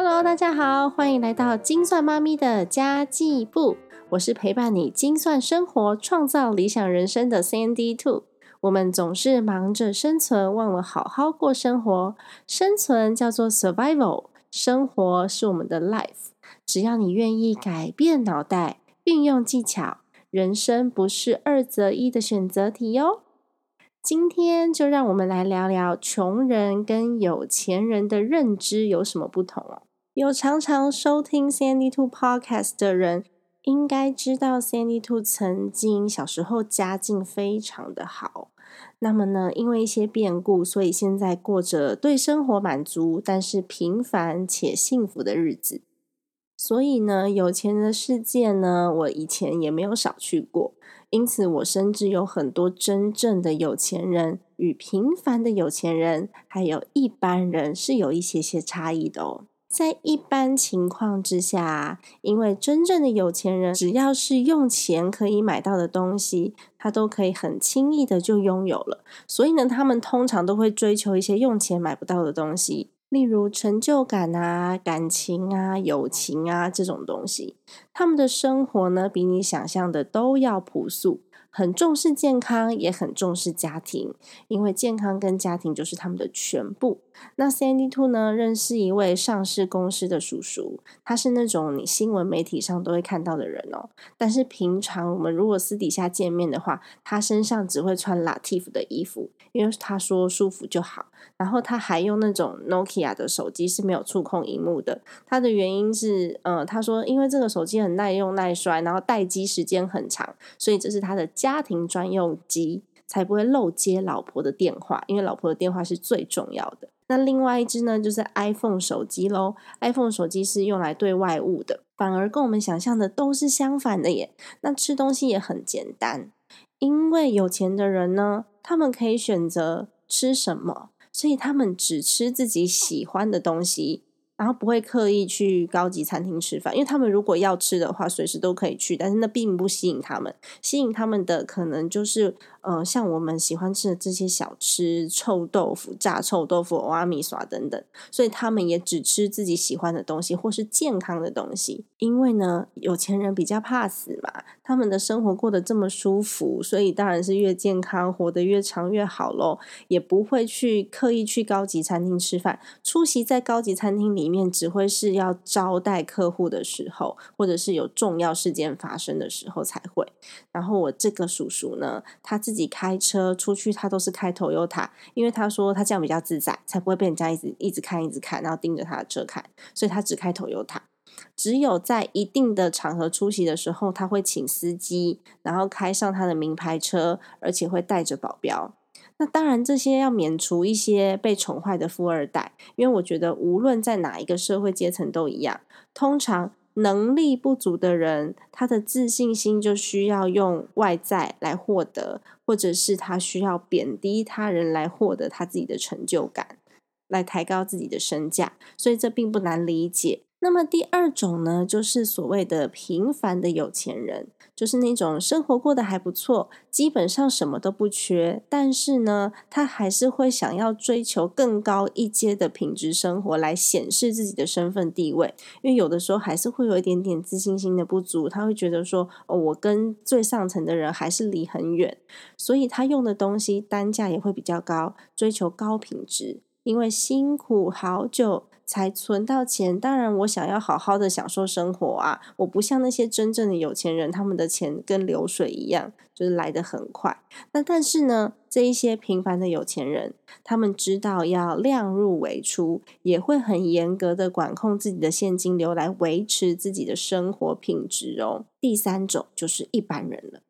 Hello，大家好，欢迎来到精算妈咪的家计部。我是陪伴你精算生活、创造理想人生的 Sandy Two。我们总是忙着生存，忘了好好过生活。生存叫做 survival，生活是我们的 life。只要你愿意改变脑袋，运用技巧，人生不是二择一的选择题哟。今天就让我们来聊聊穷人跟有钱人的认知有什么不同哦。有常常收听 Sandy Two Podcast 的人，应该知道 Sandy Two 曾经小时候家境非常的好。那么呢，因为一些变故，所以现在过着对生活满足，但是平凡且幸福的日子。所以呢，有钱的世界呢，我以前也没有少去过。因此，我深知有很多真正的有钱人与平凡的有钱人，还有一般人是有一些些差异的哦。在一般情况之下，因为真正的有钱人，只要是用钱可以买到的东西，他都可以很轻易的就拥有了。所以呢，他们通常都会追求一些用钱买不到的东西。例如成就感啊、感情啊、友情啊这种东西，他们的生活呢，比你想象的都要朴素。很重视健康，也很重视家庭，因为健康跟家庭就是他们的全部。那 Sandy Two 呢，认识一位上市公司的叔叔，他是那种你新闻媒体上都会看到的人哦。但是平常我们如果私底下见面的话，他身上只会穿 Latif 的衣服，因为他说舒服就好。然后他还用那种 Nokia 的手机是没有触控荧幕的。他的原因是，呃，他说因为这个手机很耐用耐摔，然后待机时间很长，所以这是他的。家庭专用机才不会漏接老婆的电话，因为老婆的电话是最重要的。那另外一只呢，就是 iPhone 手机喽。iPhone 手机是用来对外物的，反而跟我们想象的都是相反的耶。那吃东西也很简单，因为有钱的人呢，他们可以选择吃什么，所以他们只吃自己喜欢的东西。然后不会刻意去高级餐厅吃饭，因为他们如果要吃的话，随时都可以去，但是那并不吸引他们。吸引他们的可能就是。呃，像我们喜欢吃的这些小吃，臭豆腐、炸臭豆腐、阿米耍等等，所以他们也只吃自己喜欢的东西或是健康的东西。因为呢，有钱人比较怕死嘛，他们的生活过得这么舒服，所以当然是越健康、活得越长越好喽。也不会去刻意去高级餐厅吃饭，出席在高级餐厅里里面，只会是要招待客户的时候，或者是有重要事件发生的时候才会。然后我这个叔叔呢，他自己。开车出去，他都是开 Toyota，因为他说他这样比较自在，才不会被人家一直一直看、一直看，然后盯着他的车看，所以他只开 Toyota。只有在一定的场合出席的时候，他会请司机，然后开上他的名牌车，而且会带着保镖。那当然，这些要免除一些被宠坏的富二代，因为我觉得无论在哪一个社会阶层都一样，通常。能力不足的人，他的自信心就需要用外在来获得，或者是他需要贬低他人来获得他自己的成就感，来抬高自己的身价，所以这并不难理解。那么第二种呢，就是所谓的平凡的有钱人，就是那种生活过得还不错，基本上什么都不缺，但是呢，他还是会想要追求更高一阶的品质生活，来显示自己的身份地位。因为有的时候还是会有一点点自信心的不足，他会觉得说，哦，我跟最上层的人还是离很远，所以他用的东西单价也会比较高，追求高品质，因为辛苦好久。才存到钱，当然我想要好好的享受生活啊！我不像那些真正的有钱人，他们的钱跟流水一样，就是来得很快。那但是呢，这一些平凡的有钱人，他们知道要量入为出，也会很严格的管控自己的现金流，来维持自己的生活品质哦。第三种就是一般人了，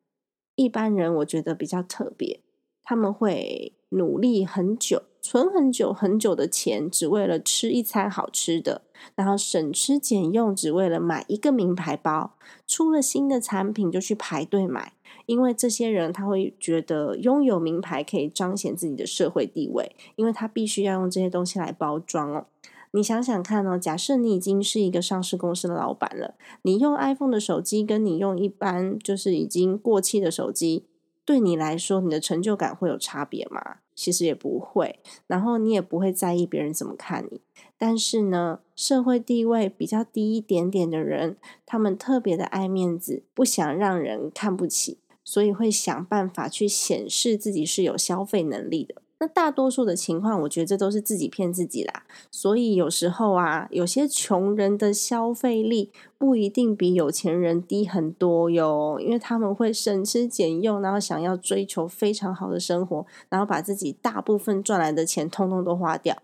一般人我觉得比较特别，他们会努力很久。存很久很久的钱，只为了吃一餐好吃的，然后省吃俭用，只为了买一个名牌包。出了新的产品就去排队买，因为这些人他会觉得拥有名牌可以彰显自己的社会地位，因为他必须要用这些东西来包装哦。你想想看哦，假设你已经是一个上市公司的老板了，你用 iPhone 的手机，跟你用一般就是已经过气的手机，对你来说，你的成就感会有差别吗？其实也不会，然后你也不会在意别人怎么看你。但是呢，社会地位比较低一点点的人，他们特别的爱面子，不想让人看不起，所以会想办法去显示自己是有消费能力的。那大多数的情况，我觉得这都是自己骗自己啦。所以有时候啊，有些穷人的消费力不一定比有钱人低很多哟，因为他们会省吃俭用，然后想要追求非常好的生活，然后把自己大部分赚来的钱通通都花掉。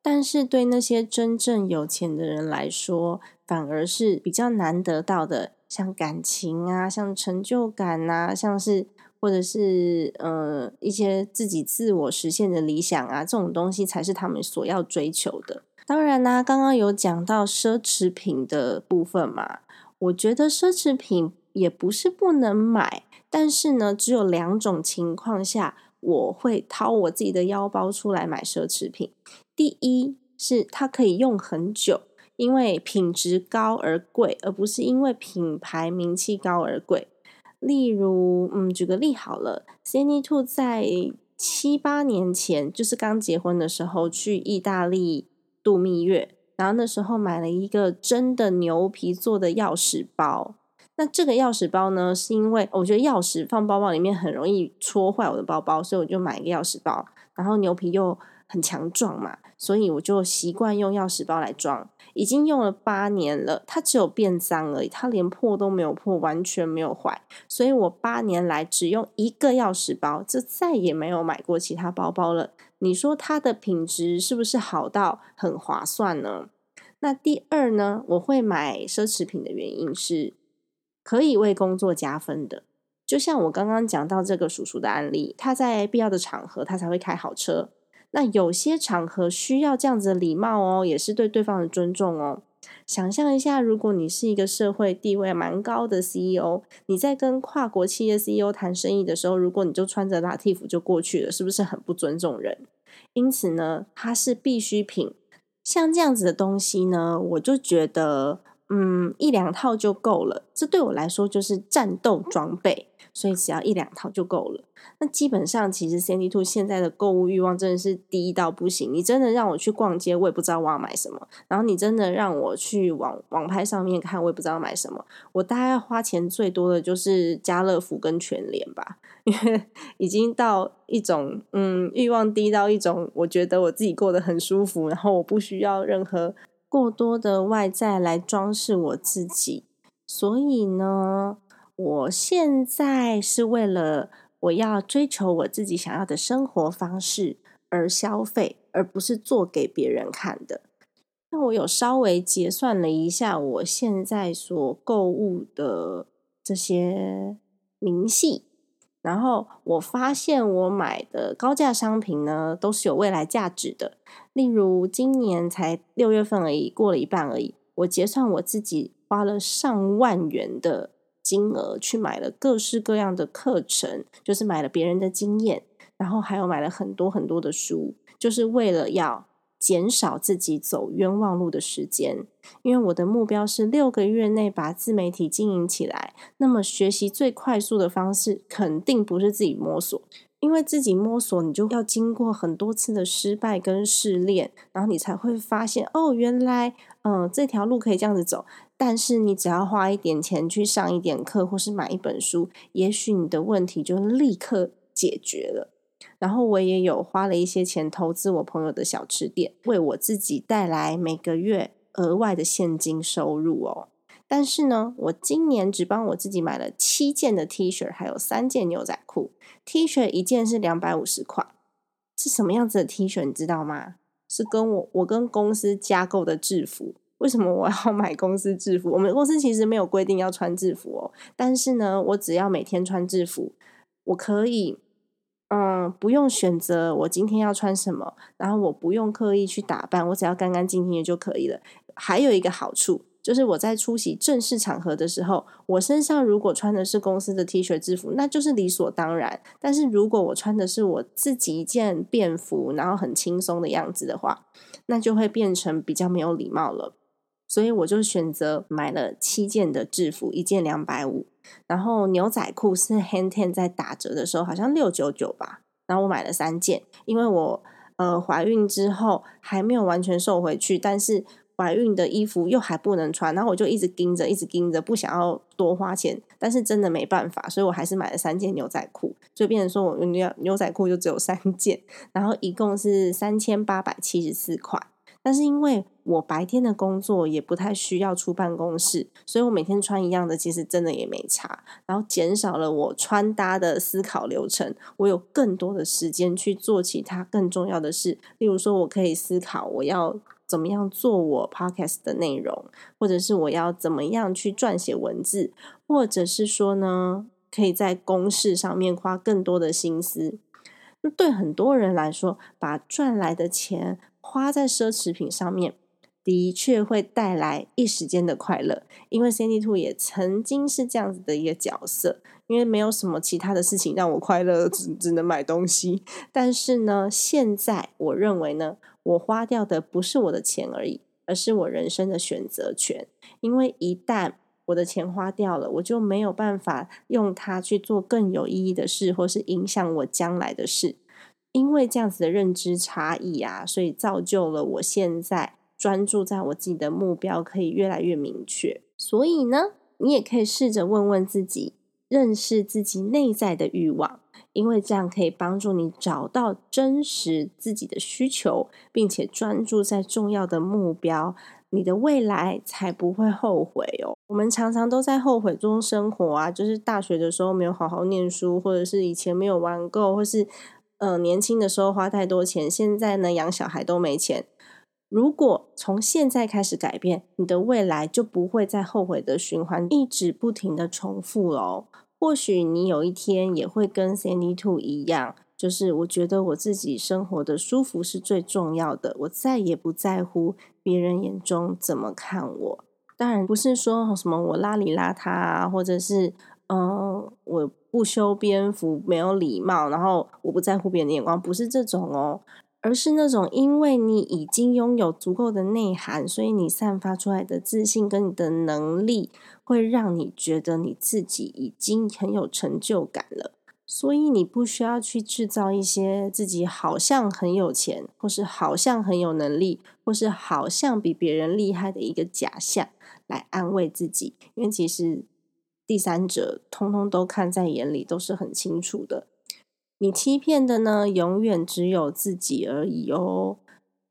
但是对那些真正有钱的人来说，反而是比较难得到的，像感情啊，像成就感啊，像是。或者是呃一些自己自我实现的理想啊，这种东西才是他们所要追求的。当然啦，刚刚有讲到奢侈品的部分嘛，我觉得奢侈品也不是不能买，但是呢，只有两种情况下我会掏我自己的腰包出来买奢侈品。第一是它可以用很久，因为品质高而贵，而不是因为品牌名气高而贵。例如，嗯，举个例好了，Cindy Two 在七八年前，就是刚结婚的时候，去意大利度蜜月，然后那时候买了一个真的牛皮做的钥匙包。那这个钥匙包呢，是因为我觉得钥匙放包包里面很容易戳坏我的包包，所以我就买一个钥匙包，然后牛皮又很强壮嘛，所以我就习惯用钥匙包来装。已经用了八年了，它只有变脏而已，它连破都没有破，完全没有坏。所以我八年来只用一个钥匙包，就再也没有买过其他包包了。你说它的品质是不是好到很划算呢？那第二呢，我会买奢侈品的原因是可以为工作加分的。就像我刚刚讲到这个叔叔的案例，他在必要的场合他才会开好车。那有些场合需要这样子的礼貌哦，也是对对方的尊重哦。想象一下，如果你是一个社会地位蛮高的 CEO，你在跟跨国企业 CEO 谈生意的时候，如果你就穿着拉 T 服就过去了，是不是很不尊重人？因此呢，它是必需品。像这样子的东西呢，我就觉得，嗯，一两套就够了。这对我来说就是战斗装备。所以只要一两套就够了。那基本上，其实 Sandy Two 现在的购物欲望真的是低到不行。你真的让我去逛街，我也不知道我要买什么。然后你真的让我去网网拍上面看，我也不知道买什么。我大概花钱最多的就是家乐福跟全联吧，因为已经到一种嗯欲望低到一种，我觉得我自己过得很舒服，然后我不需要任何过多的外在来装饰我自己。所以呢。我现在是为了我要追求我自己想要的生活方式而消费，而不是做给别人看的。那我有稍微结算了一下我现在所购物的这些明细，然后我发现我买的高价商品呢都是有未来价值的。例如今年才六月份而已，过了一半而已，我结算我自己花了上万元的。金额去买了各式各样的课程，就是买了别人的经验，然后还有买了很多很多的书，就是为了要减少自己走冤枉路的时间。因为我的目标是六个月内把自媒体经营起来，那么学习最快速的方式肯定不是自己摸索，因为自己摸索你就要经过很多次的失败跟试炼，然后你才会发现哦，原来嗯这条路可以这样子走。但是你只要花一点钱去上一点课，或是买一本书，也许你的问题就立刻解决了。然后我也有花了一些钱投资我朋友的小吃店，为我自己带来每个月额外的现金收入哦。但是呢，我今年只帮我自己买了七件的 T 恤，还有三件牛仔裤。T 恤一件是两百五十块，是什么样子的 T 恤你知道吗？是跟我我跟公司加购的制服。为什么我要买公司制服？我们公司其实没有规定要穿制服哦，但是呢，我只要每天穿制服，我可以，嗯，不用选择我今天要穿什么，然后我不用刻意去打扮，我只要干干净净的就可以了。还有一个好处就是我在出席正式场合的时候，我身上如果穿的是公司的 T 恤制服，那就是理所当然。但是如果我穿的是我自己一件便服，然后很轻松的样子的话，那就会变成比较没有礼貌了。所以我就选择买了七件的制服，一件两百五，然后牛仔裤是 Hand Ten 在打折的时候好像六九九吧，然后我买了三件，因为我呃怀孕之后还没有完全瘦回去，但是。怀孕的衣服又还不能穿，然后我就一直盯着，一直盯着，不想要多花钱，但是真的没办法，所以我还是买了三件牛仔裤，就变成说我牛牛仔裤就只有三件，然后一共是三千八百七十四块。但是因为我白天的工作也不太需要出办公室，所以我每天穿一样的，其实真的也没差，然后减少了我穿搭的思考流程，我有更多的时间去做其他更重要的事，例如说我可以思考我要。怎么样做我 podcast 的内容，或者是我要怎么样去撰写文字，或者是说呢，可以在公式上面花更多的心思。那对很多人来说，把赚来的钱花在奢侈品上面，的确会带来一时间的快乐。因为 Cindy Two 也曾经是这样子的一个角色，因为没有什么其他的事情让我快乐，只只能买东西。但是呢，现在我认为呢。我花掉的不是我的钱而已，而是我人生的选择权。因为一旦我的钱花掉了，我就没有办法用它去做更有意义的事，或是影响我将来的事。因为这样子的认知差异啊，所以造就了我现在专注在我自己的目标可以越来越明确。所以呢，你也可以试着问问自己，认识自己内在的欲望。因为这样可以帮助你找到真实自己的需求，并且专注在重要的目标，你的未来才不会后悔哦。我们常常都在后悔中生活啊，就是大学的时候没有好好念书，或者是以前没有玩够，或是呃年轻的时候花太多钱，现在呢养小孩都没钱。如果从现在开始改变，你的未来就不会再后悔的循环一直不停的重复喽。或许你有一天也会跟 Sandy Two 一样，就是我觉得我自己生活的舒服是最重要的，我再也不在乎别人眼中怎么看我。当然不是说什么我邋里邋遢啊，或者是嗯我不修边幅、没有礼貌，然后我不在乎别人的眼光，不是这种哦。而是那种，因为你已经拥有足够的内涵，所以你散发出来的自信跟你的能力，会让你觉得你自己已经很有成就感了。所以你不需要去制造一些自己好像很有钱，或是好像很有能力，或是好像比别人厉害的一个假象来安慰自己，因为其实第三者通通都看在眼里，都是很清楚的。你欺骗的呢，永远只有自己而已哦。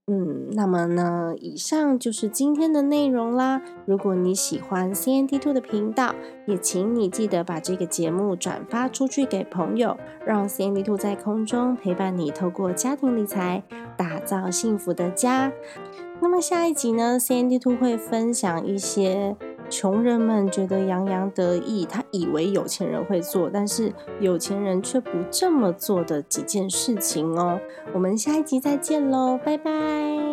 嗯，那么呢，以上就是今天的内容啦。如果你喜欢 C N D Two 的频道，也请你记得把这个节目转发出去给朋友，让 C N D Two 在空中陪伴你，透过家庭理财打造幸福的家。那么下一集呢，C N D Two 会分享一些。穷人们觉得洋洋得意，他以为有钱人会做，但是有钱人却不这么做的几件事情哦。我们下一集再见喽，拜拜。